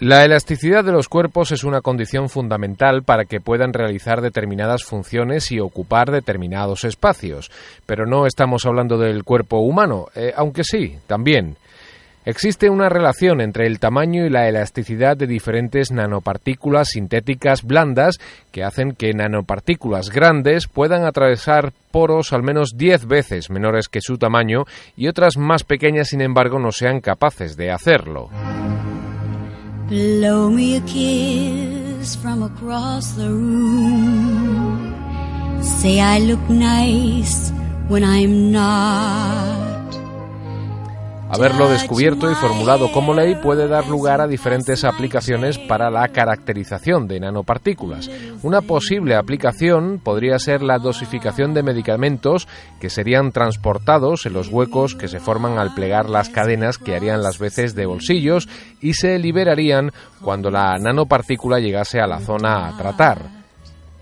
La elasticidad de los cuerpos es una condición fundamental para que puedan realizar determinadas funciones y ocupar determinados espacios. Pero no estamos hablando del cuerpo humano, eh, aunque sí, también. Existe una relación entre el tamaño y la elasticidad de diferentes nanopartículas sintéticas blandas que hacen que nanopartículas grandes puedan atravesar poros al menos 10 veces menores que su tamaño y otras más pequeñas, sin embargo, no sean capaces de hacerlo. Blow me a kiss from across the room. Say I look nice when I'm not. Haberlo descubierto y formulado como ley puede dar lugar a diferentes aplicaciones para la caracterización de nanopartículas. Una posible aplicación podría ser la dosificación de medicamentos que serían transportados en los huecos que se forman al plegar las cadenas que harían las veces de bolsillos y se liberarían cuando la nanopartícula llegase a la zona a tratar.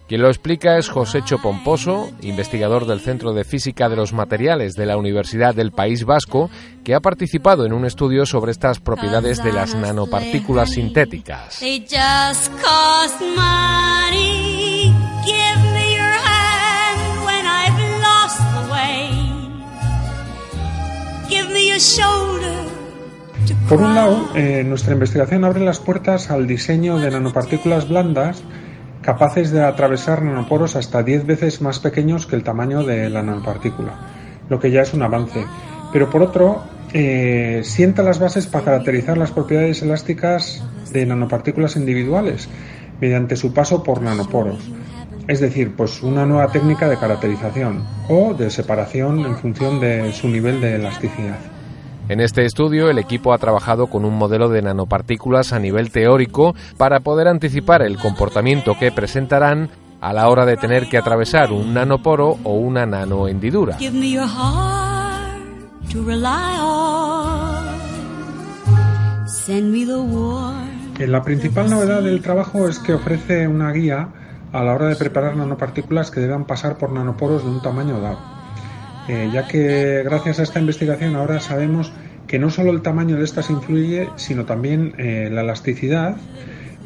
Quien lo explica es Josécho Pomposo, investigador del Centro de Física de los Materiales de la Universidad del País Vasco, que ha participado en un estudio sobre estas propiedades de las nanopartículas sintéticas. Por un lado, eh, nuestra investigación abre las puertas al diseño de nanopartículas blandas capaces de atravesar nanoporos hasta 10 veces más pequeños que el tamaño de la nanopartícula, lo que ya es un avance. Pero por otro, eh, sienta las bases para caracterizar las propiedades elásticas de nanopartículas individuales mediante su paso por nanoporos. Es decir, pues una nueva técnica de caracterización o de separación en función de su nivel de elasticidad. En este estudio, el equipo ha trabajado con un modelo de nanopartículas a nivel teórico para poder anticipar el comportamiento que presentarán a la hora de tener que atravesar un nanoporo o una nanohendidura. La principal novedad del trabajo es que ofrece una guía a la hora de preparar nanopartículas que deban pasar por nanoporos de un tamaño dado. Eh, ya que gracias a esta investigación ahora sabemos que no solo el tamaño de estas influye, sino también eh, la elasticidad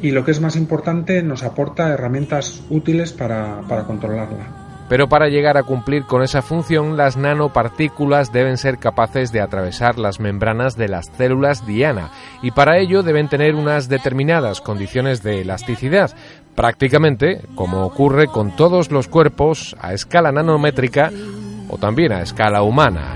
y lo que es más importante nos aporta herramientas útiles para, para controlarla. Pero para llegar a cumplir con esa función, las nanopartículas deben ser capaces de atravesar las membranas de las células diana y para ello deben tener unas determinadas condiciones de elasticidad, prácticamente como ocurre con todos los cuerpos a escala nanométrica o también a escala humana.